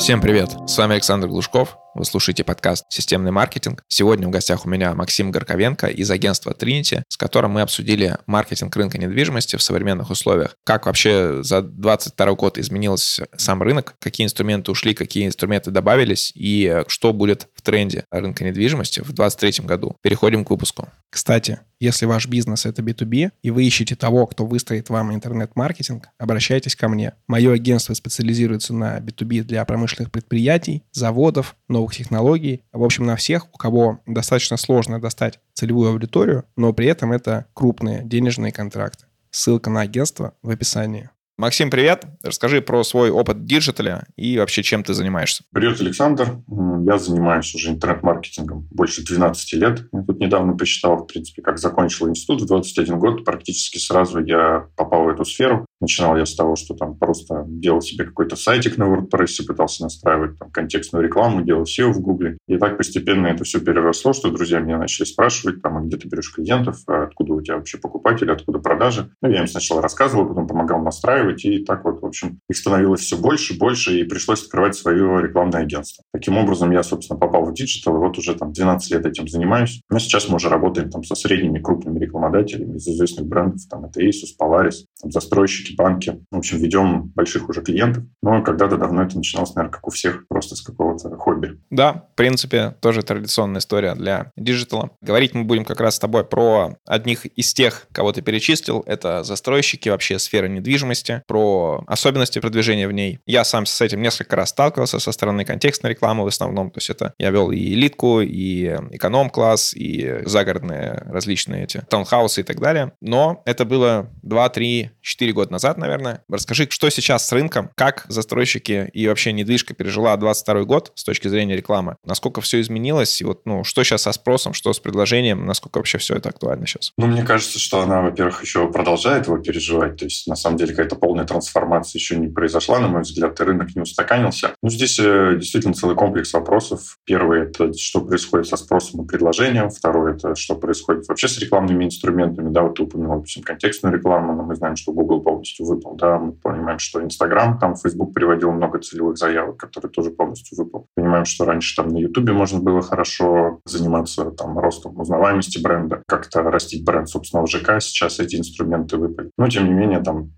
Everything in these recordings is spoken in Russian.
Всем привет! С вами Александр Глушков. Вы слушаете подкаст «Системный маркетинг». Сегодня в гостях у меня Максим Горковенко из агентства Trinity, с которым мы обсудили маркетинг рынка недвижимости в современных условиях. Как вообще за 2022 год изменился сам рынок, какие инструменты ушли, какие инструменты добавились и что будет в тренде рынка недвижимости в 2023 году. Переходим к выпуску. Кстати, если ваш бизнес это B2B, и вы ищете того, кто выстроит вам интернет-маркетинг, обращайтесь ко мне. Мое агентство специализируется на B2B для промышленных предприятий, заводов, новых технологий. В общем, на всех, у кого достаточно сложно достать целевую аудиторию, но при этом это крупные денежные контракты. Ссылка на агентство в описании. Максим, привет. Расскажи про свой опыт в диджитале и вообще чем ты занимаешься. Привет, Александр. Я занимаюсь уже интернет-маркетингом больше 12 лет. Я тут недавно посчитал, в принципе, как закончил институт в 21 год. Практически сразу я попал в эту сферу. Начинал я с того, что там просто делал себе какой-то сайтик на WordPress, пытался настраивать там контекстную рекламу, делал SEO в Гугле. И так постепенно это все переросло, что друзья меня начали спрашивать, там, а где ты берешь клиентов, а откуда у тебя вообще покупатели, откуда продажи. Ну, я им сначала рассказывал, потом помогал настраивать инвестировать, и так вот, в общем, их становилось все больше, больше, и пришлось открывать свое рекламное агентство. Таким образом, я, собственно, попал в диджитал, и вот уже там 12 лет этим занимаюсь. Но сейчас мы уже работаем там со средними крупными рекламодателями из известных брендов, там это Asus, Polaris, там, застройщики, банки. В общем, ведем больших уже клиентов. Но когда-то давно это начиналось, наверное, как у всех, просто с какого-то хобби. Да, в принципе, тоже традиционная история для диджитала. Говорить мы будем как раз с тобой про одних из тех, кого ты перечислил. Это застройщики, вообще сфера недвижимости про особенности продвижения в ней. Я сам с этим несколько раз сталкивался со стороны контекстной рекламы в основном. То есть это я вел и элитку, и эконом-класс, и загородные различные эти таунхаусы и так далее. Но это было 2, 3, 4 года назад, наверное. Расскажи, что сейчас с рынком, как застройщики и вообще недвижка пережила 22 год с точки зрения рекламы, насколько все изменилось, и вот, ну, что сейчас со спросом, что с предложением, насколько вообще все это актуально сейчас? Ну, мне кажется, что она, во-первых, еще продолжает его переживать, то есть, на самом деле, какая-то полная трансформация еще не произошла, на мой взгляд, и рынок не устаканился. Ну, здесь э, действительно целый комплекс вопросов. Первый — это что происходит со спросом и предложением. Второй — это что происходит вообще с рекламными инструментами. Да, вот ты упомянул, допустим, контекстную рекламу, но мы знаем, что Google полностью выпал. Да, мы понимаем, что Instagram, там Facebook приводил много целевых заявок, которые тоже полностью выпал. Понимаем, что раньше там на YouTube можно было хорошо заниматься там ростом узнаваемости бренда, как-то растить бренд собственного ЖК. Сейчас эти инструменты выпали. Но, тем не менее, там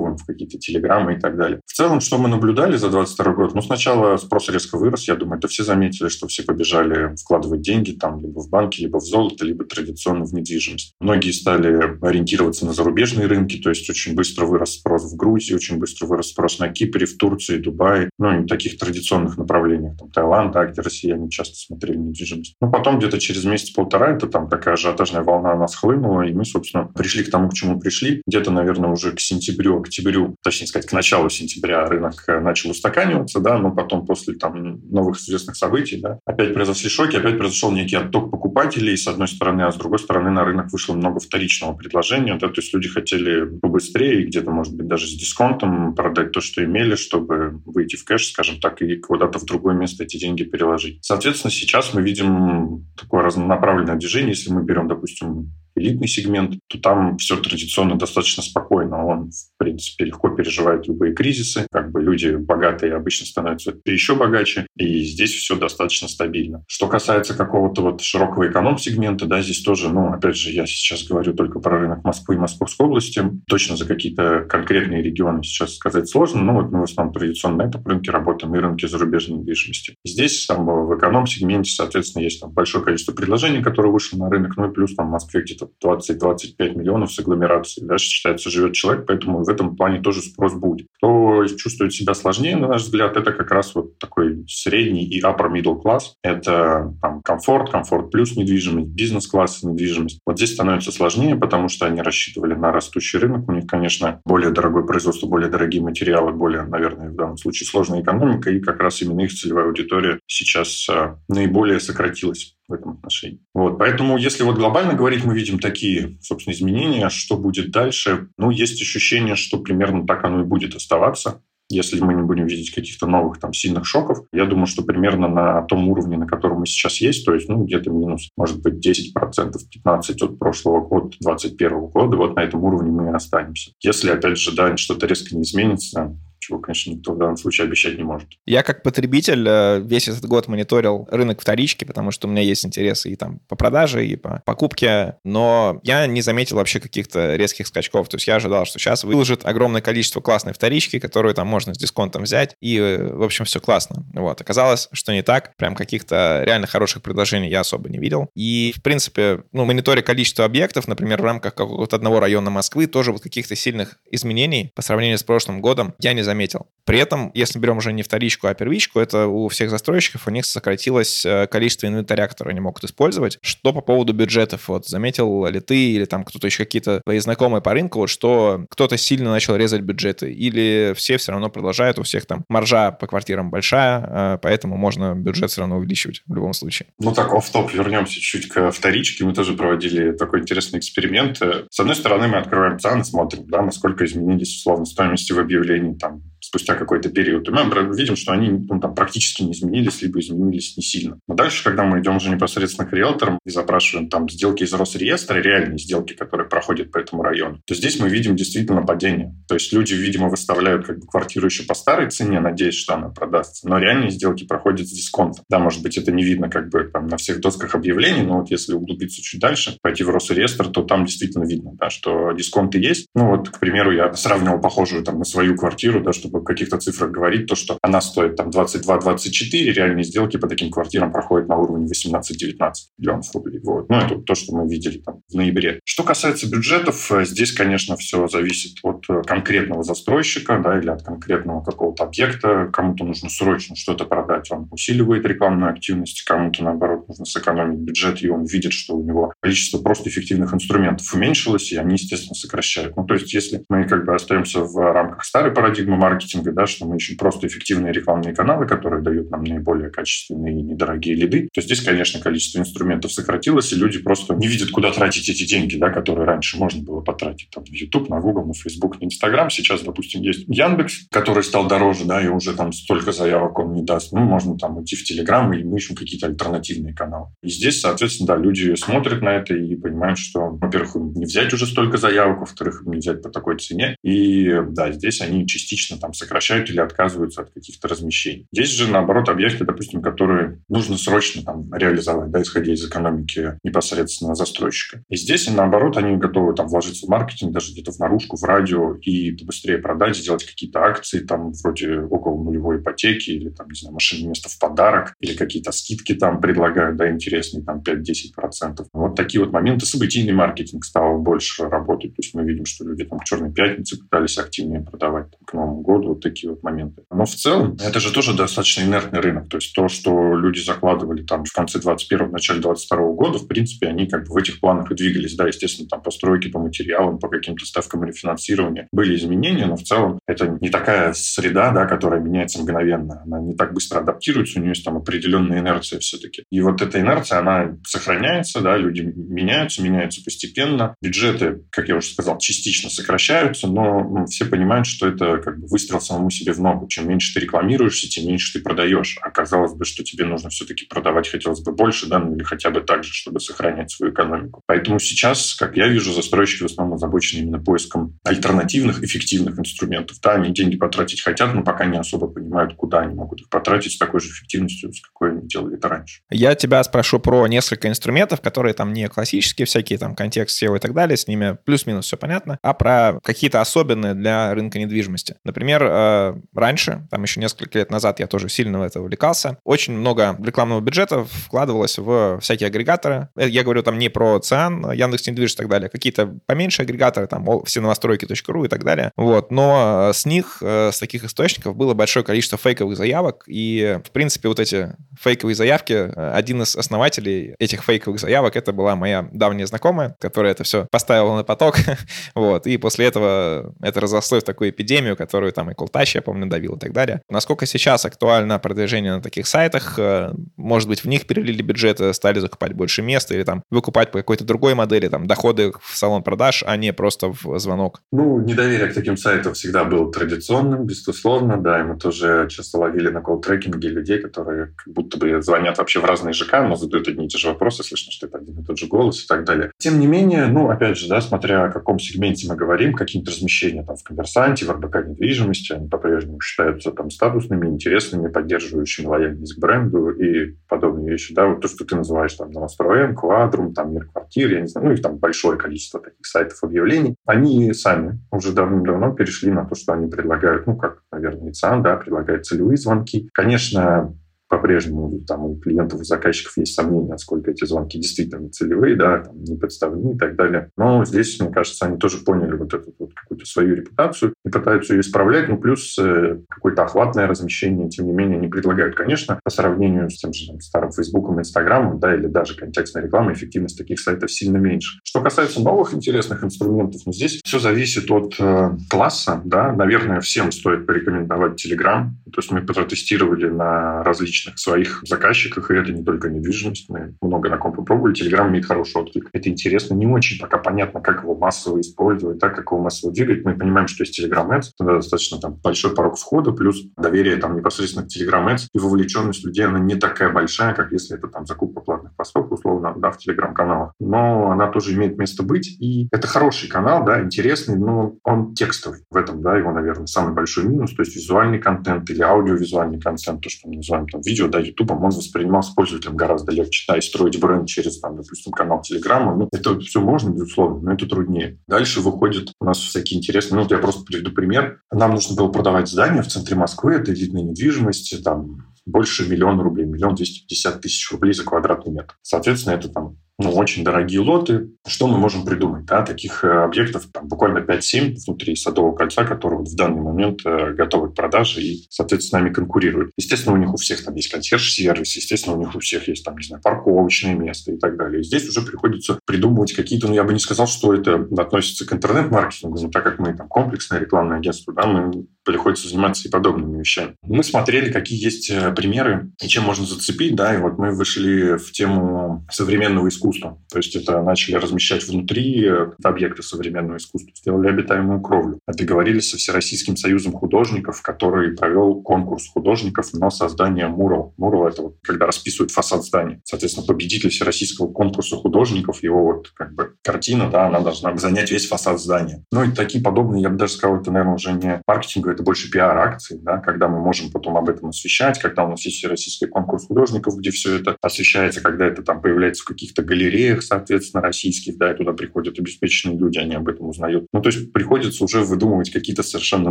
перекочевываем в какие-то телеграммы и так далее. В целом, что мы наблюдали за 22 год? Ну, сначала спрос резко вырос, я думаю, это все заметили, что все побежали вкладывать деньги там либо в банки, либо в золото, либо традиционно в недвижимость. Многие стали ориентироваться на зарубежные рынки, то есть очень быстро вырос спрос в Грузии, очень быстро вырос спрос на Кипре, в Турции, Дубае, ну и таких традиционных направлениях, там Таиланд, да, где россияне часто смотрели недвижимость. Ну, потом где-то через месяц-полтора это там такая ажиотажная волна у нас хлынула, и мы, собственно, пришли к тому, к чему пришли. Где-то, наверное, уже к сентябрю, октябрю, точнее сказать, к началу сентября рынок э, начал устаканиваться, да, но потом после там новых известных событий, да, опять произошли шоки, опять произошел некий отток покупателей, с одной стороны, а с другой стороны на рынок вышло много вторичного предложения, да, то есть люди хотели побыстрее, где-то, может быть, даже с дисконтом продать то, что имели, чтобы выйти в кэш, скажем так, и куда-то в другое место эти деньги переложить. Соответственно, сейчас мы видим такое разнонаправленное движение, если мы берем, допустим, элитный сегмент, то там все традиционно достаточно спокойно. Он, в принципе, легко переживает любые кризисы. Как бы люди богатые обычно становятся еще богаче, и здесь все достаточно стабильно. Что касается какого-то вот широкого эконом-сегмента, да, здесь тоже, ну, опять же, я сейчас говорю только про рынок Москвы и Московской области. Точно за какие-то конкретные регионы сейчас сказать сложно, но вот мы в основном традиционно на этом рынке работаем и рынке зарубежной недвижимости. Здесь там в эконом-сегменте, соответственно, есть там большое количество предложений, которые вышли на рынок, ну и плюс там в Москве где-то 20-25 миллионов с агломерацией. Дальше, считается, живет человек, поэтому в этом плане тоже спрос будет. Кто чувствует себя сложнее, на наш взгляд, это как раз вот такой средний и upper middle класс. Это там, комфорт, комфорт плюс недвижимость, бизнес-класс недвижимость. Вот здесь становится сложнее, потому что они рассчитывали на растущий рынок. У них, конечно, более дорогое производство, более дорогие материалы, более, наверное, в данном случае сложная экономика, и как раз именно их целевая аудитория сейчас а, наиболее сократилась в этом отношении. Вот, поэтому, если вот глобально говорить, мы видим такие, собственно, изменения. Что будет дальше? Ну, есть ощущение, что примерно так оно и будет оставаться если мы не будем видеть каких-то новых там сильных шоков, я думаю, что примерно на том уровне, на котором мы сейчас есть, то есть ну, где-то минус, может быть, 10%, 15% от прошлого года, 2021 года, вот на этом уровне мы и останемся. Если, опять же, да, что-то резко не изменится, чего, конечно, никто в данном случае обещать не может. Я как потребитель э, весь этот год мониторил рынок вторички, потому что у меня есть интересы и там по продаже, и по покупке, но я не заметил вообще каких-то резких скачков. То есть я ожидал, что сейчас выложит огромное количество классной вторички, которую там можно с дисконтом взять, и, э, в общем, все классно. Вот. Оказалось, что не так. Прям каких-то реально хороших предложений я особо не видел. И, в принципе, ну, мониторя количество объектов, например, в рамках какого-то одного района Москвы, тоже вот каких-то сильных изменений по сравнению с прошлым годом я не заметил. При этом, если берем уже не вторичку, а первичку, это у всех застройщиков у них сократилось э, количество инвентаря, который они могут использовать. Что по поводу бюджетов? Вот заметил ли ты или там кто-то еще какие-то твои знакомые по рынку, что кто-то сильно начал резать бюджеты? Или все все равно продолжают, у всех там маржа по квартирам большая, э, поэтому можно бюджет все равно увеличивать в любом случае? Ну так, оф топ вернемся чуть к вторичке. Мы тоже проводили такой интересный эксперимент. С одной стороны, мы открываем цены, смотрим, да, насколько изменились условно стоимости в объявлении там спустя какой-то период. И мы видим, что они ну, там, практически не изменились, либо изменились не сильно. Но дальше, когда мы идем уже непосредственно к риэлторам и запрашиваем там сделки из Росреестра, реальные сделки, которые проходят по этому району, то здесь мы видим действительно падение. То есть люди, видимо, выставляют как бы квартиру еще по старой цене, надеясь, что она продастся, но реальные сделки проходят с дисконтом. Да, может быть, это не видно как бы там на всех досках объявлений, но вот если углубиться чуть дальше, пойти в Росреестр, то там действительно видно, да, что дисконты есть. Ну вот, к примеру, я сравнивал похожую там на свою квартиру, да, чтобы каких-то цифрах говорить, то, что она стоит там 22-24, реальные сделки по таким квартирам проходят на уровне 18-19 миллионов рублей. Вот. Ну, это то, что мы видели там в ноябре. Что касается бюджетов, э, здесь, конечно, все зависит от э, конкретного застройщика, да, или от конкретного какого-то объекта. Кому-то нужно срочно что-то продать, он усиливает рекламную активность, кому-то, наоборот, нужно сэкономить бюджет, и он видит, что у него количество просто эффективных инструментов уменьшилось, и они, естественно, сокращают. Ну, то есть, если мы как бы остаемся в рамках старой парадигмы маркетинга, да, что мы ищем просто эффективные рекламные каналы, которые дают нам наиболее качественные и недорогие лиды, то здесь, конечно, количество инструментов сократилось, и люди просто не видят, куда тратить эти деньги, да, которые раньше можно было потратить там, на YouTube, на Google, на Facebook, на Instagram. Сейчас, допустим, есть Яндекс, который стал дороже, да, и уже там столько заявок он не даст. Ну, можно там идти в Telegram, и мы ищем какие-то альтернативные каналы. И здесь, соответственно, да, люди смотрят на это и понимают, что, во-первых, им не взять уже столько заявок, во-вторых, им не взять по такой цене. И да, здесь они частично там сокращают или отказываются от каких-то размещений. Здесь же, наоборот, объекты, допустим, которые нужно срочно там реализовать, да, исходя из экономики непосредственно застройщика. И здесь, наоборот, они готовы там вложиться в маркетинг, даже где-то в наружку, в радио, и быстрее продать, сделать какие-то акции, там, вроде около нулевой ипотеки, или там, не знаю, машинное место в подарок, или какие-то скидки там предлагают, да, интересные, там, 5-10%. Вот такие вот моменты. Событийный маркетинг стал больше работать. То есть мы видим, что люди там к Черной пятнице пытались активнее продавать там, к Новому году, вот такие вот моменты. Но в целом это же тоже достаточно инертный рынок. То есть то, что люди закладывали там в конце 21 в начале 22 года, в принципе, они как бы в этих планах и двигались. Да, естественно, там постройки по материалам, по каким-то ставкам рефинансирования были изменения, но в целом это не такая среда, да, которая меняется мгновенно. Она не так быстро адаптируется, у нее есть там определенная инерция все-таки. И вот эта инерция, она сохраняется, да, люди меняются, меняются постепенно. Бюджеты, как я уже сказал, частично сокращаются, но все понимают, что это как бы выстрел самому себе в ногу. Чем меньше ты рекламируешься, тем меньше ты продаешь. А казалось бы, что тебе нужно все-таки продавать хотелось бы больше, да, ну или хотя бы так же, чтобы сохранять свою экономику. Поэтому сейчас, как я вижу, застройщики в основном озабочены именно поиском альтернативных, эффективных инструментов. Да, они деньги потратить хотят, но пока не особо понимают, куда они могут их потратить с такой же эффективностью, с какой они делали это раньше. Я тебя спрошу про несколько инструментов, которые там не классические, всякие там контекст SEO и так далее, с ними плюс-минус все понятно, а про какие-то особенные для рынка недвижимости. Например, э, раньше, там еще несколько лет назад я тоже сильно в это увлекался, очень много рекламного бюджета вкладывалось в всякие агрегаторы. Э, я говорю там не про ЦИАН, Яндекс недвижимость и так далее, какие-то поменьше агрегаторы, там все новостройки.ру и так далее. Вот. Но э, с них, с таких источников было большое количество фейковых заявок, и, в принципе, вот эти фейковые заявки, один из основателей этих фейковых заявок, это была моя давняя знакомая, которая это все поставила на поток, вот, и после этого это разрослось в такую эпидемию, которую там и Култач, я помню, давил и так далее. Насколько сейчас актуально продвижение на таких сайтах? Э, может быть, в них перелили бюджеты, стали закупать больше места или там выкупать по какой-то другой модели, там, доходы в салон продаж, а не просто в звонок? Ну, недоверие к таким сайтам всегда было традиционным, безусловно, да, и мы тоже часто ловили на колл-трекинге людей, которые как будто бы звонят вообще в разные ЖК, но задают одни и те же вопросы, слышно, что это один и тот же голос и так далее. Тем не менее, ну, опять же, да, смотря о каком сегменте мы говорим, какие-то размещения там в коммерсанте, в РБК недвижимости, они по-прежнему считаются там статусными, интересными, поддерживающими лояльность к бренду и подобные вещи. Да, вот то, что ты называешь там Новостроем, Квадрум, там Мир квартир, я не знаю, ну, их там большое количество таких сайтов объявлений, они сами уже давно-давно перешли на то, что они предлагают, ну, как, наверное, ИЦАН, да, предлагает целевые звонки. Конечно, по-прежнему там у клиентов, у заказчиков есть сомнения, насколько эти звонки действительно целевые, да, там, не подставные и так далее. Но здесь, мне кажется, они тоже поняли вот эту вот какую-то свою репутацию и пытаются ее исправлять. Ну, плюс э, какое-то охватное размещение, тем не менее, они предлагают. Конечно, по сравнению с тем же там, старым Фейсбуком, Инстаграмом, да, или даже контекстной рекламой, эффективность таких сайтов сильно меньше. Что касается новых интересных инструментов, ну, здесь все зависит от э, класса, да. Наверное, всем стоит порекомендовать Telegram. То есть мы протестировали на различных своих заказчиках, и это не только недвижимость. Мы много на ком попробовали. Телеграм имеет хороший отклик. Это интересно. Не очень пока понятно, как его массово использовать, так, как его массово двигать. Мы понимаем, что есть Telegram Ads, туда достаточно там большой порог входа, плюс доверие там непосредственно к Telegram Ads и вовлеченность людей, она не такая большая, как если это там закупка платных постов, условно, да, в Telegram-каналах. Но она тоже имеет место быть, и это хороший канал, да, интересный, но он текстовый. В этом, да, его, наверное, самый большой минус, то есть визуальный контент или аудиовизуальный контент, то, что мы называем там видео, да, YouTube, он воспринимался пользователем гораздо легче, да, и строить бренд через, там, допустим, канал Телеграма, ну, это все можно, безусловно, но это труднее. Дальше выходит у нас всякие интересные, ну, вот я просто приведу пример. Нам нужно было продавать здание в центре Москвы, это элитная недвижимость, там, больше миллиона рублей, миллион двести пятьдесят тысяч рублей за квадратный метр. Соответственно, это там ну, очень дорогие лоты. Что мы можем придумать? Да? Таких э, объектов там, буквально 5-7 внутри Садового кольца, которые вот в данный момент э, готовы к продаже и, соответственно, с нами конкурируют. Естественно, у них у всех там есть консьерж-сервис, естественно, у них у всех есть там, не знаю, парковочное место и так далее. И здесь уже приходится придумывать какие-то, ну, я бы не сказал, что это относится к интернет-маркетингу, но так как мы там комплексное рекламное агентство, да, мы приходится заниматься и подобными вещами. Мы смотрели, какие есть э, примеры и чем можно зацепить, да, и вот мы вышли в тему современного искусства. То есть это начали размещать внутри э, объекты современного искусства, сделали обитаемую кровлю. Договорились со Всероссийским союзом художников, который провел конкурс художников на создание мурал. Мурал — это вот когда расписывают фасад здания. Соответственно, победитель Всероссийского конкурса художников, его вот как бы картина, да, она должна занять весь фасад здания. Ну и такие подобные, я бы даже сказал, это, наверное, уже не маркетинг, это больше пиар-акции, да, когда мы можем потом об этом освещать, когда у нас есть российский конкурс художников, где все это освещается, когда это там появляется в каких-то галереях, соответственно, российских, да, и туда приходят обеспеченные люди, они об этом узнают. Ну, то есть приходится уже выдумывать какие-то совершенно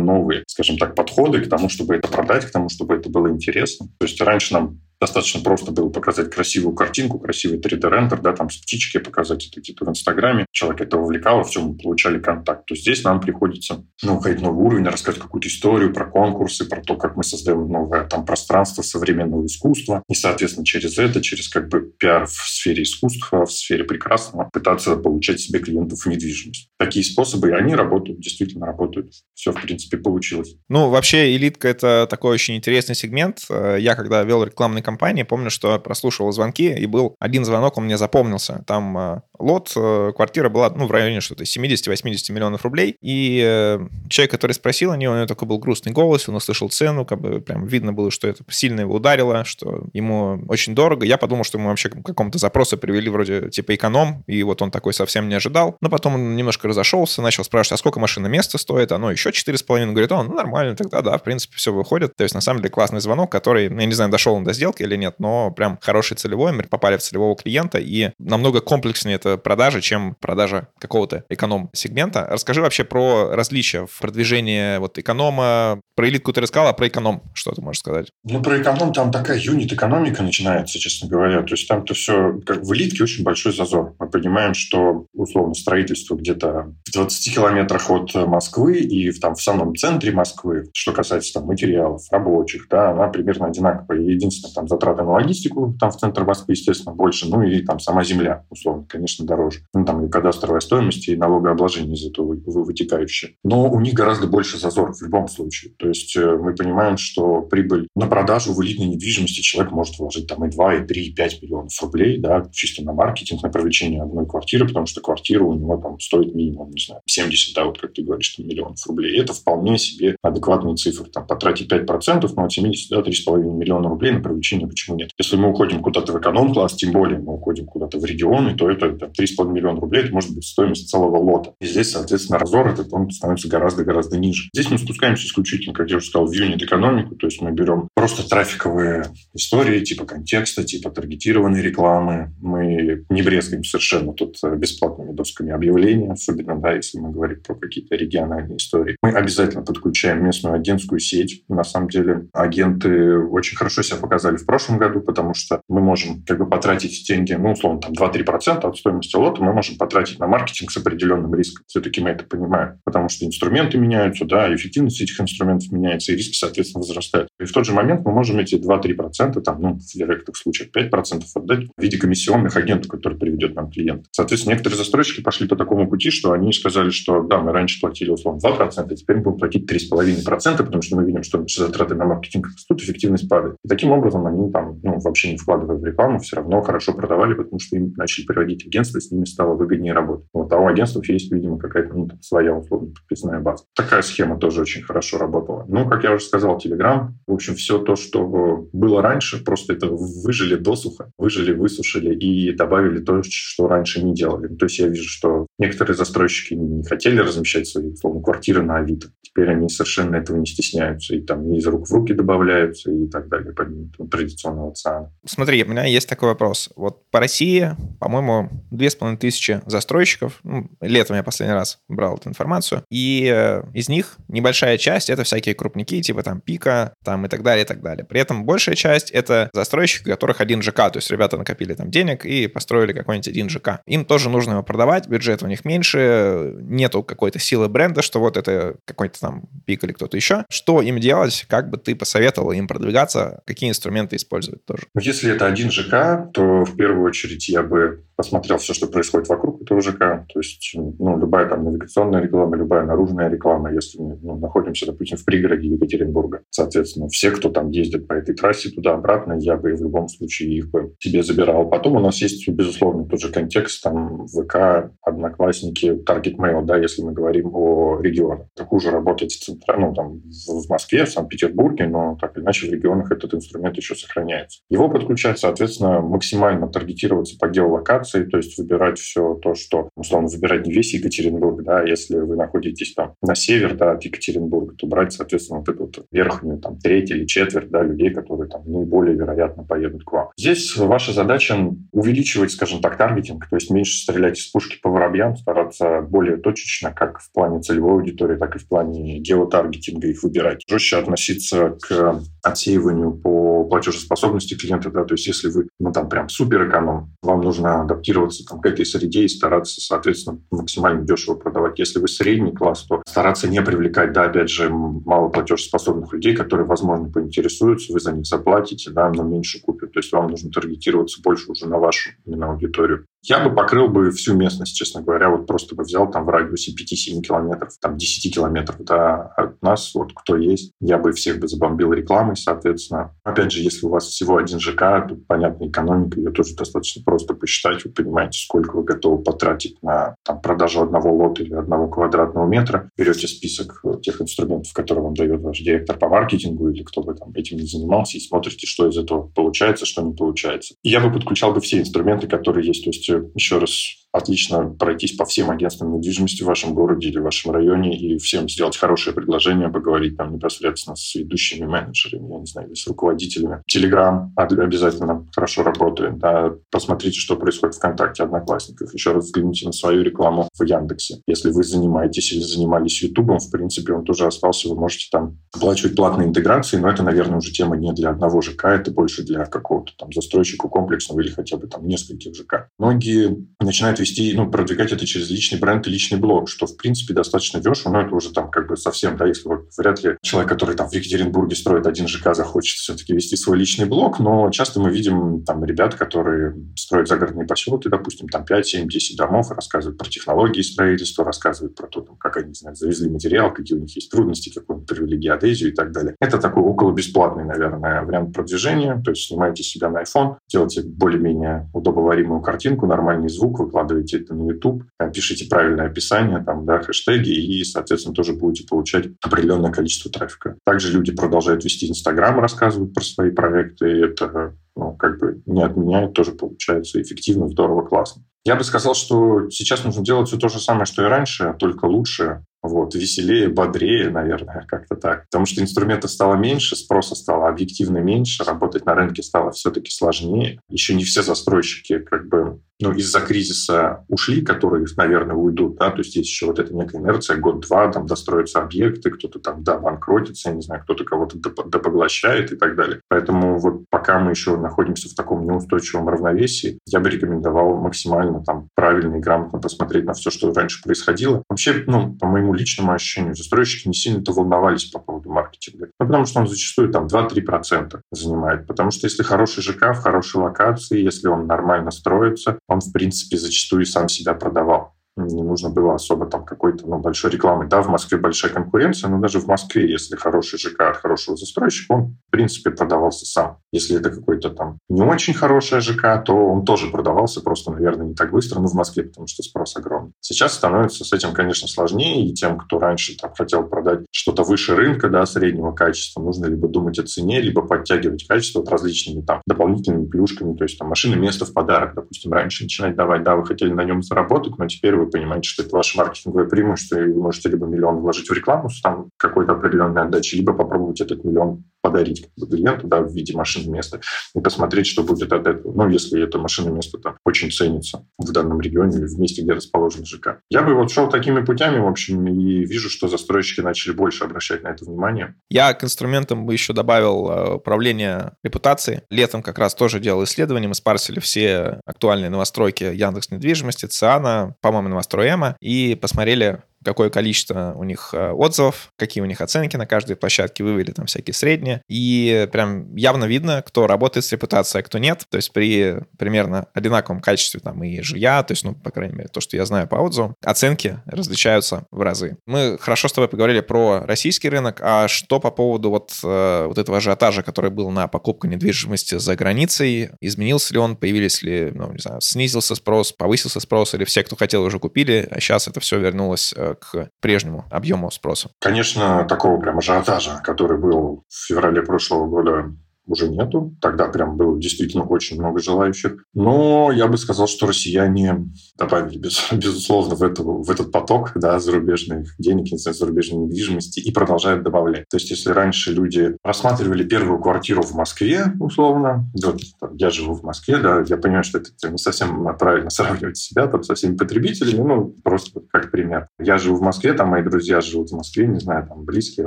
новые, скажем так, подходы к тому, чтобы это продать, к тому, чтобы это было интересно. То есть раньше нам достаточно просто было показать красивую картинку, красивый 3D-рендер, да, там с птички показать это где-то в Инстаграме. Человек это увлекало, все, мы получали контакт. То здесь нам приходится ну, уходить новый уровень, рассказать какую-то историю про конкурсы, про то, как мы создаем новое там пространство современного искусства. И, соответственно, через это, через как бы пиар в сфере искусства, в сфере прекрасного, пытаться получать себе клиентов в недвижимость. Такие способы, и они работают, действительно работают. Все, в принципе, получилось. Ну, вообще, элитка — это такой очень интересный сегмент. Э, я, когда вел рекламный компании, помню, что прослушивал звонки, и был один звонок, он мне запомнился. Там э, лот, э, квартира была, ну, в районе что-то 70-80 миллионов рублей, и э, человек, который спросил о ней, у него такой был грустный голос, он услышал цену, как бы прям видно было, что это сильно его ударило, что ему очень дорого. Я подумал, что ему вообще к какому-то запросу привели вроде типа эконом, и вот он такой совсем не ожидал. Но потом он немножко разошелся, начал спрашивать, а сколько машина места стоит? Оно еще 4,5. Говорит, он, ну, нормально, тогда да, в принципе, все выходит. То есть, на самом деле, классный звонок, который, ну, я не знаю, дошел он до сделки, сделки или нет, но прям хороший целевой, мы попали в целевого клиента, и намного комплекснее это продажа, чем продажа какого-то эконом-сегмента. Расскажи вообще про различия в продвижении вот эконома. Про элитку ты рассказал, а про эконом что ты можешь сказать? Ну, про эконом там такая юнит-экономика начинается, честно говоря. То есть там-то все, как в элитке, очень большой зазор. Мы понимаем, что, условно, строительство где-то в 20 километрах от Москвы и в, там, в самом центре Москвы, что касается там, материалов, рабочих, да, она примерно одинаковая. Единственное, там затраты на логистику, там в центр Москвы, естественно, больше, ну и там сама земля, условно, конечно, дороже. Ну, там и кадастровая стоимость, и налогообложение из этого вытекающее. Но у них гораздо больше зазор в любом случае. То есть э, мы понимаем, что прибыль на продажу в элитной недвижимости человек может вложить там и 2, и 3, и 5 миллионов рублей, да, чисто на маркетинг, на привлечение одной квартиры, потому что квартира у него там стоит минимум, не знаю, 70, да, вот как ты говоришь, там, миллионов рублей. И это вполне себе адекватные цифры. Там потратить 5%, но от 70 до 3,5 миллиона рублей на привлечение почему нет? Если мы уходим куда-то в эконом-класс, тем более мы уходим куда-то в регионы, то это там, 3,5 миллиона рублей, это может быть стоимость целого лота. И здесь, соответственно, разор этот, он становится гораздо-гораздо ниже. Здесь мы спускаемся исключительно, как я уже сказал, в юнит экономику, то есть мы берем просто трафиковые истории, типа контекста, типа таргетированной рекламы. Мы не брезгаем совершенно тут бесплатными досками объявления, особенно, да, если мы говорим про какие-то региональные истории. Мы обязательно подключаем местную агентскую сеть. На самом деле агенты очень хорошо себя показали в прошлом году, потому что мы можем как бы потратить деньги, ну, условно, там 2-3% от стоимости лота мы можем потратить на маркетинг с определенным риском. Все-таки мы это понимаем, потому что инструменты меняются, да, эффективность этих инструментов меняется, и риски, соответственно, возрастают. И в тот же момент мы можем эти 2-3%, там, ну, в редких случаях 5% отдать в виде комиссионных агентов, который приведет нам клиента. Соответственно, некоторые застройщики пошли по такому пути, что они сказали, что да, мы раньше платили условно 2%, а теперь будем платить 3,5%, потому что мы видим, что наши затраты на маркетинг растут, эффективность падает. И таким образом они там ну, вообще не вкладывая в рекламу, все равно хорошо продавали, потому что им начали приводить агентства, с ними стало выгоднее работать. Вот, а у агентств есть, видимо, какая-то ну, там, своя условно подписная база. Такая схема тоже очень хорошо работала. Ну, как я уже сказал, Telegram, в общем, все то, что было раньше, просто это выжили досуха, выжили, высушили и добавили то, что раньше не делали. То есть я вижу, что некоторые застройщики не хотели размещать свои, условно, квартиры на Авито. Теперь они совершенно этого не стесняются. И там из рук в руки добавляются и так далее, помимо традиционного ЦАНа. Смотри, у меня есть такой вопрос. Вот по России, по-моему, две с половиной тысячи застройщиков. Ну, летом я последний раз брал эту информацию. И э, из них небольшая часть — это всякие крупники, типа там Пика, там и так далее, и так далее. При этом большая часть — это застройщики, у которых один ЖК. То есть ребята накопили там денег и построили какой-нибудь один ЖК. Им тоже нужно его продавать, бюджет у них меньше, нету какой-то силы бренда, что вот это какой-то там Пик или кто-то еще. Что им делать? Как бы ты посоветовал им продвигаться? Какие инструменты использовать тоже? Ну, если это один ЖК, то в первую очередь я бы посмотрел все, что происходит вокруг этого ЖК. То есть ну, любая там навигационная реклама, любая наружная реклама, если мы ну, находимся, допустим, в пригороде Екатеринбурга. Соответственно, все, кто там ездит по этой трассе туда-обратно, я бы в любом случае их бы себе забирал. Потом у нас есть, безусловно, тот же контекст, там ВК, Одноклассники, Target Mail, да, если мы говорим о регионах. Это хуже работать центра, ну, там, в Москве, в Санкт-Петербурге, но так или иначе в регионах этот инструмент еще сохраняется. Его подключать, соответственно, максимально таргетироваться по геолокации, то есть выбирать все то, что, условно, выбирать не весь Екатеринбург, да, если вы находитесь там на север, да, от Екатеринбурга, то брать, соответственно, вот эту вот верхнюю, там, треть или четверть, да, людей, которые там наиболее вероятно поедут к вам. Здесь ваша задача увеличивать, скажем так, таргетинг, то есть меньше стрелять из пушки по воробьям, стараться более точечно, как в плане целевой аудитории, так и в плане геотаргетинга их выбирать. Жестче относиться к отсеиванию по платежеспособности клиента, да, то есть если вы, ну, там, прям супер эконом, вам нужно адаптироваться там, к этой среде и стараться, соответственно, максимально дешево продавать. Если вы средний класс, то стараться не привлекать, да, опять же, мало платежеспособных людей, которые, возможно, поинтересуются, вы за них заплатите, да, но меньше купят. То есть вам нужно таргетироваться больше уже на вашу именно аудиторию. Я бы покрыл бы всю местность, честно говоря, вот просто бы взял там в радиусе 5-7 километров, там 10 километров да, от нас, вот кто есть, я бы всех бы забомбил рекламой, соответственно. Опять же, если у вас всего один ЖК, тут понятно, экономика, ее тоже достаточно просто посчитать, вы понимаете, сколько вы готовы потратить на там, продажу одного лота или одного квадратного метра, берете список тех инструментов, которые вам дает ваш директор по маркетингу или кто бы там этим не занимался, и смотрите, что из этого получается, что не получается. И я бы подключал бы все инструменты, которые есть, то есть еще раз отлично пройтись по всем агентствам недвижимости в вашем городе или в вашем районе и всем сделать хорошее предложение, поговорить там непосредственно с ведущими менеджерами, я не знаю, или с руководителями. Телеграм обязательно хорошо работает. Да. Посмотрите, что происходит в ВКонтакте, Одноклассниках. Еще раз взгляните на свою рекламу в Яндексе. Если вы занимаетесь или занимались Ютубом, в принципе, он тоже остался, вы можете там оплачивать платные интеграции, но это, наверное, уже тема не для одного ЖК, это больше для какого-то там застройщика комплексного или хотя бы там нескольких ЖК. Многие начинают вести, ну, продвигать это через личный бренд и личный блог, что, в принципе, достаточно дешево, но это уже там как бы совсем, да, если вот вряд ли человек, который там в Екатеринбурге строит один ЖК, захочет все-таки вести свой личный блог, но часто мы видим там ребят, которые строят загородные поселки, допустим, там 5, 7, 10 домов, рассказывают про технологии строительства, рассказывают про то, там, как они, не знаю, завезли материал, какие у них есть трудности, какой он привилегиат геодезию и так далее. Это такой около бесплатный, наверное, вариант продвижения. То есть снимаете себя на iPhone, делаете более-менее удобоваримую картинку, нормальный звук, выкладываете это на YouTube, пишите правильное описание, там, да, хэштеги, и, соответственно, тоже будете получать определенное количество трафика. Также люди продолжают вести Инстаграм, рассказывают про свои проекты, и это ну, как бы не отменяет, тоже получается эффективно, здорово, классно. Я бы сказал, что сейчас нужно делать все то же самое, что и раньше, только лучше, вот, веселее, бодрее, наверное, как-то так. Потому что инструментов стало меньше, спроса стало объективно меньше, работать на рынке стало все-таки сложнее. Еще не все застройщики как бы ну, из-за кризиса ушли, которые, наверное, уйдут, да, то есть есть еще вот эта некая инерция, год-два, там достроятся объекты, кто-то там, да, банкротится, я не знаю, кто-то кого-то допоглощает и так далее. Поэтому вот пока мы еще находимся в таком неустойчивом равновесии, я бы рекомендовал максимально там правильно и грамотно посмотреть на все, что раньше происходило. Вообще, ну, по моему личному ощущению, застройщики не сильно-то волновались по поводу маркетинга, ну, потому что он зачастую там 2-3% занимает, потому что если хороший ЖК в хорошей локации, если он нормально строится, он, в принципе, зачастую сам себя продавал не нужно было особо там какой-то ну, большой рекламы. Да, в Москве большая конкуренция, но даже в Москве, если хороший ЖК от хорошего застройщика, он, в принципе, продавался сам. Если это какой-то там не очень хороший ЖК, то он тоже продавался, просто, наверное, не так быстро, но в Москве, потому что спрос огромный. Сейчас становится с этим, конечно, сложнее, и тем, кто раньше там хотел продать что-то выше рынка, да, среднего качества, нужно либо думать о цене, либо подтягивать качество вот различными там дополнительными плюшками, то есть там машины место в подарок, допустим, раньше начинать давать, да, вы хотели на нем заработать, но теперь вы понимаете, что это ваше маркетинговое преимущество, и вы можете либо миллион вложить в рекламу с там какой-то определенной отдачей, либо попробовать этот миллион подарить клиенту да, в виде машины места и посмотреть, что будет от этого. Ну, если это машина место там очень ценится в данном регионе или в месте, где расположен ЖК. Я бы вот шел такими путями, в общем, и вижу, что застройщики начали больше обращать на это внимание. Я к инструментам бы еще добавил э, управление репутацией. Летом как раз тоже делал исследование, мы спарсили все актуальные новостройки Яндекс недвижимости, ЦИАНа, по-моему, новострой Эма, и посмотрели какое количество у них э, отзывов, какие у них оценки на каждой площадке, вывели там всякие средние. И прям явно видно, кто работает с репутацией, а кто нет. То есть при примерно одинаковом качестве там и жилья, то есть, ну, по крайней мере, то, что я знаю по отзывам, оценки различаются в разы. Мы хорошо с тобой поговорили про российский рынок, а что по поводу вот, э, вот этого ажиотажа, который был на покупку недвижимости за границей? Изменился ли он? Появились ли, ну, не знаю, снизился спрос, повысился спрос, или все, кто хотел, уже купили, а сейчас это все вернулось э, к прежнему объему спроса? Конечно, такого прям ажиотажа, который был в феврале прошлого года, уже нету. Тогда прям было действительно очень много желающих. Но я бы сказал, что россияне добавили, без, безусловно, в, эту, в этот поток да, зарубежных денег, не знаю, зарубежной недвижимости и продолжают добавлять. То есть если раньше люди рассматривали первую квартиру в Москве, условно, вот, там, я живу в Москве, да, я понимаю, что это не совсем правильно сравнивать себя там, со всеми потребителями, ну, просто как пример. Я живу в Москве, там мои друзья живут в Москве, не знаю, там близкие,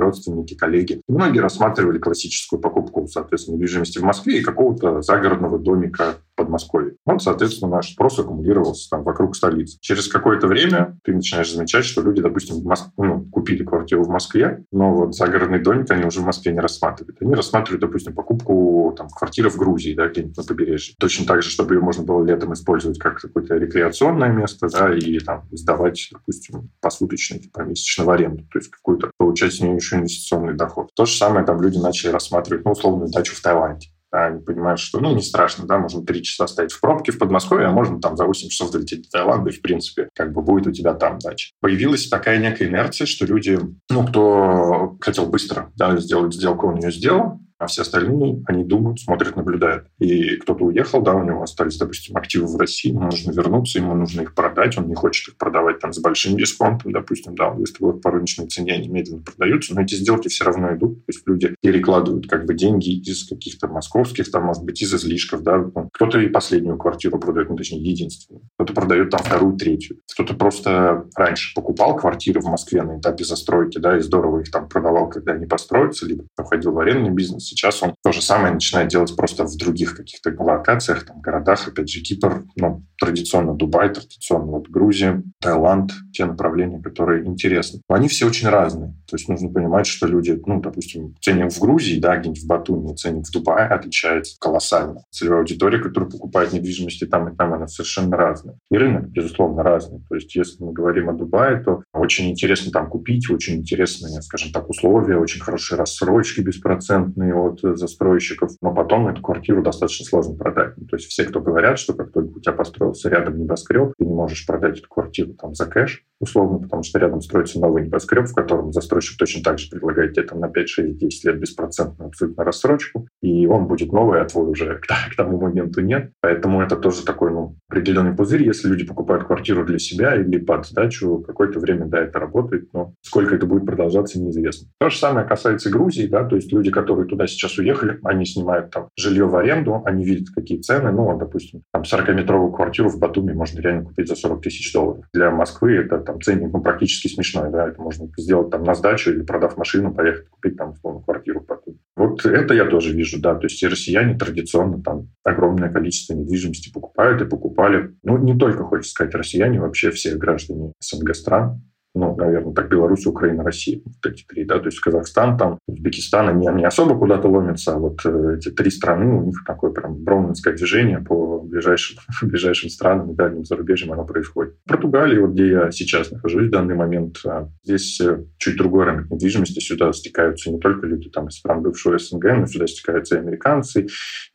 родственники, коллеги. Многие рассматривали классическую покупку, соответственно, недвижимости в Москве и какого-то загородного домика Подмосковье. Вот, соответственно, наш спрос аккумулировался там вокруг столицы. Через какое-то время ты начинаешь замечать, что люди, допустим, в Моск... ну, купили квартиру в Москве, но вот загородный домик они уже в Москве не рассматривают. Они рассматривают, допустим, покупку там, квартиры в Грузии, да, где-нибудь на побережье. Точно так же, чтобы ее можно было летом использовать как какое-то рекреационное место, да, и там сдавать, допустим, посуточно, типа, месячно в аренду, то есть какую-то получать с нее еще инвестиционный доход. То же самое там люди начали рассматривать, ну, условную дачу в Таиланде они понимают, что ну, не страшно, да, можно три часа стоять в пробке в Подмосковье, а можно там за 8 часов долететь до Таиланда, и, в принципе, как бы будет у тебя там дача. Появилась такая некая инерция, что люди, ну, кто хотел быстро да, сделать сделку, он ее сделал, а все остальные, они думают, смотрят, наблюдают. И кто-то уехал, да, у него остались, допустим, активы в России, ему нужно вернуться, ему нужно их продать, он не хочет их продавать там с большим дисконтом, допустим, да, он выставил их по рыночной цене, они медленно продаются, но эти сделки все равно идут, то есть люди перекладывают как бы деньги из каких-то московских, там, может быть, из излишков, да, ну, кто-то и последнюю квартиру продает, ну, точнее, единственную, кто-то продает там вторую, третью, кто-то просто раньше покупал квартиры в Москве на этапе застройки, да, и здорово их там продавал, когда они построятся, либо уходил в арендный бизнес, сейчас он то же самое начинает делать просто в других каких-то локациях, там, городах. Опять же, Кипр, ну, традиционно Дубай, традиционно вот Грузия, Таиланд, те направления, которые интересны. Но они все очень разные. То есть нужно понимать, что люди, ну, допустим, ценник в Грузии, да, где-нибудь в Батуми, ценник в Дубае отличается колоссально. Целевая аудитория, которая покупает недвижимость и там, и там, она совершенно разная. И рынок, безусловно, разный. То есть если мы говорим о Дубае, то очень интересно там купить, очень интересные, скажем так, условия, очень хорошие рассрочки беспроцентные от застройщиков, но потом эту квартиру достаточно сложно продать. Ну, то есть все, кто говорят, что как только у тебя построился рядом небоскреб, ты не можешь продать эту квартиру там за кэш, условно, потому что рядом строится новый небоскреб, в котором застройщик точно так же предлагает тебе там на 5, 6, 10 лет беспроцентную абсолютно рассрочку, и он будет новый, а твой уже к тому моменту нет. Поэтому это тоже такой ну, определенный пузырь, если люди покупают квартиру для себя или под сдачу, какое-то время, да, это работает, но сколько это будет продолжаться, неизвестно. То же самое касается Грузии, да, то есть люди, которые туда сейчас уехали, они снимают там жилье в аренду, они видят, какие цены, ну, допустим, там 40-метровую квартиру в Батуми можно реально купить за 40 тысяч долларов. Для Москвы это там ценник ну, практически смешной, да, это можно сделать там на сдачу или продав машину, поехать купить там, условно, квартиру в Батуми. Вот это я тоже вижу, да, то есть и россияне традиционно там огромное количество недвижимости покупают и покупали. Ну, не только, хочется сказать, россияне, вообще все граждане СНГ стран ну, наверное, так Беларусь, Украина, Россия, вот эти три, да, то есть Казахстан, там, Узбекистан, они не особо куда-то ломятся, а вот э, эти три страны, у них такое прям броуменское движение по ближайшим, ближайшим странам и дальним зарубежьям оно происходит. В Португалии, вот где я сейчас нахожусь в данный момент, а, здесь э, чуть другой рынок недвижимости, сюда стекаются не только люди там из стран бывшего СНГ, но сюда стекаются и американцы,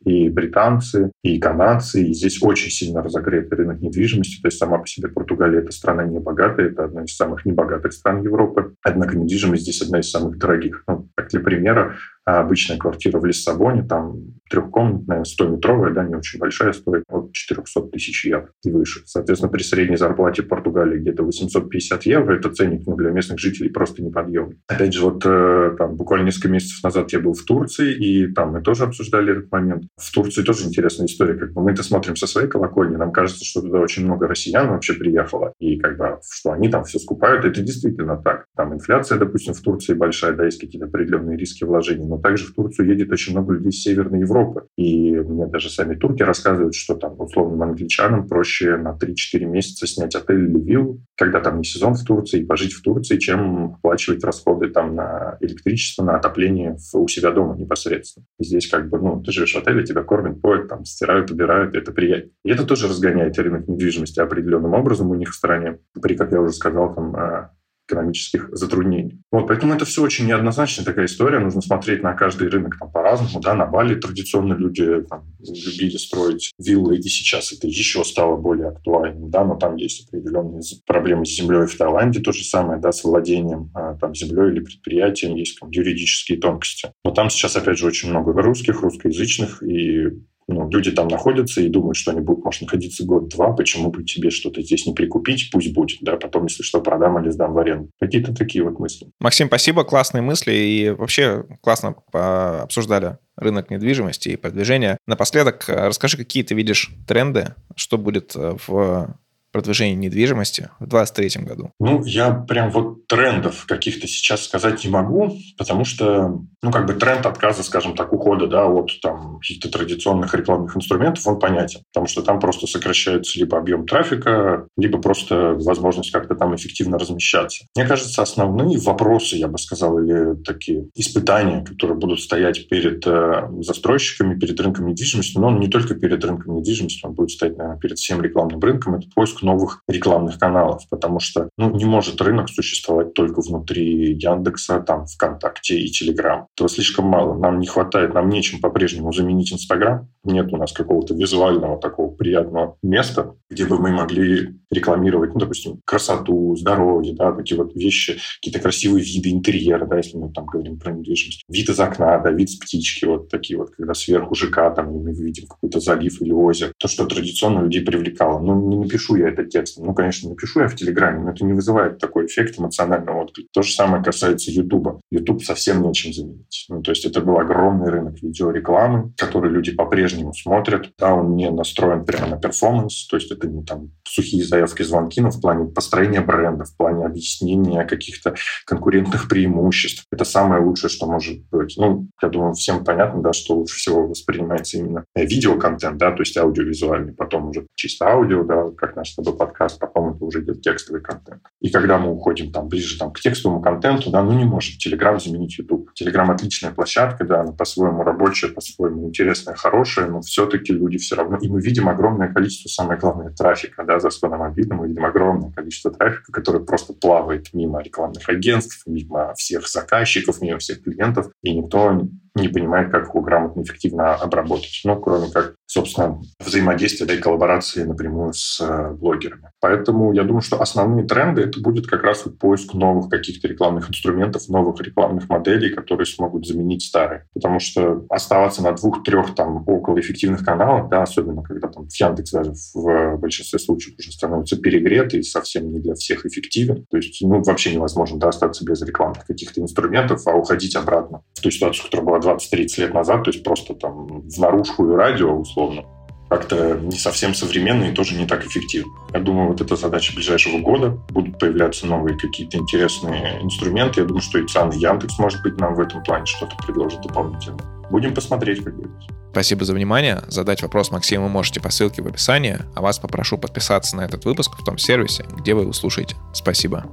и британцы, и канадцы, и здесь очень сильно разогретый рынок недвижимости, то есть сама по себе Португалия — это страна не богатая, это одна из самых небогатых стран Европы. Однако недвижимость здесь одна из самых дорогих. Ну, так для примера, обычная квартира в Лиссабоне, там трехкомнатная, 100-метровая, да, не очень большая, стоит от 400 тысяч евро и выше. Соответственно, при средней зарплате в Португалии где-то 850 евро, это ценник ну, для местных жителей просто неподъемный. Опять же, вот э, там буквально несколько месяцев назад я был в Турции, и там мы тоже обсуждали этот момент. В Турции тоже интересная история. Как бы мы это смотрим со своей колокольни, нам кажется, что туда очень много россиян вообще приехало, и бы что они там все скупают. Это действительно так. Там инфляция, допустим, в Турции большая, да, есть какие-то определенные риски вложений, но также в Турцию едет очень много людей из Северной Европы. И мне даже сами турки рассказывают, что там условным англичанам проще на 3-4 месяца снять отель или виллу, когда там не сезон в Турции, и пожить в Турции, чем оплачивать расходы там на электричество, на отопление у себя дома непосредственно. И здесь как бы, ну, ты живешь в отеле, тебя кормят, поют, там, стирают, убирают, это приятно. И это тоже разгоняет рынок недвижимости определенным образом у них в стране. При, как я уже сказал, там, а, экономических затруднений. Вот, поэтому это все очень неоднозначная такая история. Нужно смотреть на каждый рынок там, по-разному. Да, на Бали традиционно люди там, любили строить виллы, и сейчас это еще стало более актуальным. Да, но там есть определенные проблемы с землей. В Таиланде то же самое, да, с владением а, там, землей или предприятием. Есть там, юридические тонкости. Но там сейчас, опять же, очень много русских, русскоязычных, и ну, люди там находятся и думают, что они будут, может, находиться год-два, почему бы тебе что-то здесь не прикупить, пусть будет, да, потом, если что, продам или сдам в аренду. Какие-то такие вот мысли. Максим, спасибо, классные мысли, и вообще классно обсуждали рынок недвижимости и продвижения. Напоследок, расскажи, какие ты видишь тренды, что будет в продвижения недвижимости в 2023 году? Ну, я прям вот трендов каких-то сейчас сказать не могу, потому что, ну, как бы тренд отказа, скажем так, ухода, да, от там каких-то традиционных рекламных инструментов, он понятен, потому что там просто сокращается либо объем трафика, либо просто возможность как-то там эффективно размещаться. Мне кажется, основные вопросы, я бы сказал, или такие испытания, которые будут стоять перед э, застройщиками, перед рынком недвижимости, но он не только перед рынком недвижимости, он будет стоять, наверное, перед всем рекламным рынком, это поиск новых рекламных каналов, потому что ну, не может рынок существовать только внутри Яндекса, там, ВКонтакте и Телеграм. Этого слишком мало. Нам не хватает, нам нечем по-прежнему заменить Инстаграм. Нет у нас какого-то визуального такого приятного места, где бы мы могли рекламировать, ну, допустим, красоту, здоровье, да, такие вот вещи, какие-то красивые виды интерьера, да, если мы там говорим про недвижимость. Вид из окна, да, вид с птички, вот такие вот, когда сверху ЖК, там, мы видим какой-то залив или озеро. То, что традиционно людей привлекало. Ну, не напишу я это текстом. Ну, конечно, напишу я в Телеграме, но это не вызывает такой эффект эмоционального отклика. То же самое касается Ютуба. Ютуб совсем нечем заменить. Ну, то есть это был огромный рынок видеорекламы, который люди по-прежнему смотрят. Да, он не настроен прямо на перформанс, то есть это не там сухие заявки, звонки, но в плане построения бренда, в плане объяснения каких-то конкурентных преимуществ. Это самое лучшее, что может быть. Ну, я думаю, всем понятно, да, что лучше всего воспринимается именно видеоконтент, да, то есть аудиовизуальный, потом уже чисто аудио, да, как наш с тобой подкаст, потом это уже идет текстовый контент. И когда мы уходим там ближе там, к текстовому контенту, да, ну не может Telegram заменить YouTube. Telegram отличная площадка, да, она по-своему рабочая, по-своему интересная, хорошая, но все-таки люди все равно... И мы видим огромное количество, самое главное, трафика, да, за что нам обидно, мы видим огромное количество трафика, который просто плавает мимо рекламных агентств, мимо всех заказчиков, мимо всех клиентов, и никто не понимает, как его грамотно, эффективно обработать. Ну, кроме как, собственно, взаимодействия да, и коллаборации напрямую с э, блогерами. Поэтому я думаю, что основные тренды это будет как раз вот поиск новых каких-то рекламных инструментов, новых рекламных моделей, которые смогут заменить старые. Потому что оставаться на двух-трех там около эффективных каналах, да, особенно когда там в Яндекс даже в большинстве случаев уже становится перегрет и совсем не для всех эффективен. То есть, ну, вообще невозможно да, остаться без рекламных каких-то инструментов, а уходить обратно в ту ситуацию, которая была 20-30 лет назад, то есть просто там в наружку и радио условно, как-то не совсем современно и тоже не так эффективно. Я думаю, вот это задача ближайшего года. Будут появляться новые какие-то интересные инструменты. Я думаю, что и ЦАН, и Яндекс, может быть, нам в этом плане что-то предложат дополнительно. Будем посмотреть, как будет. Спасибо за внимание. Задать вопрос Максиму вы можете по ссылке в описании, а вас попрошу подписаться на этот выпуск в том сервисе, где вы услышите. Спасибо.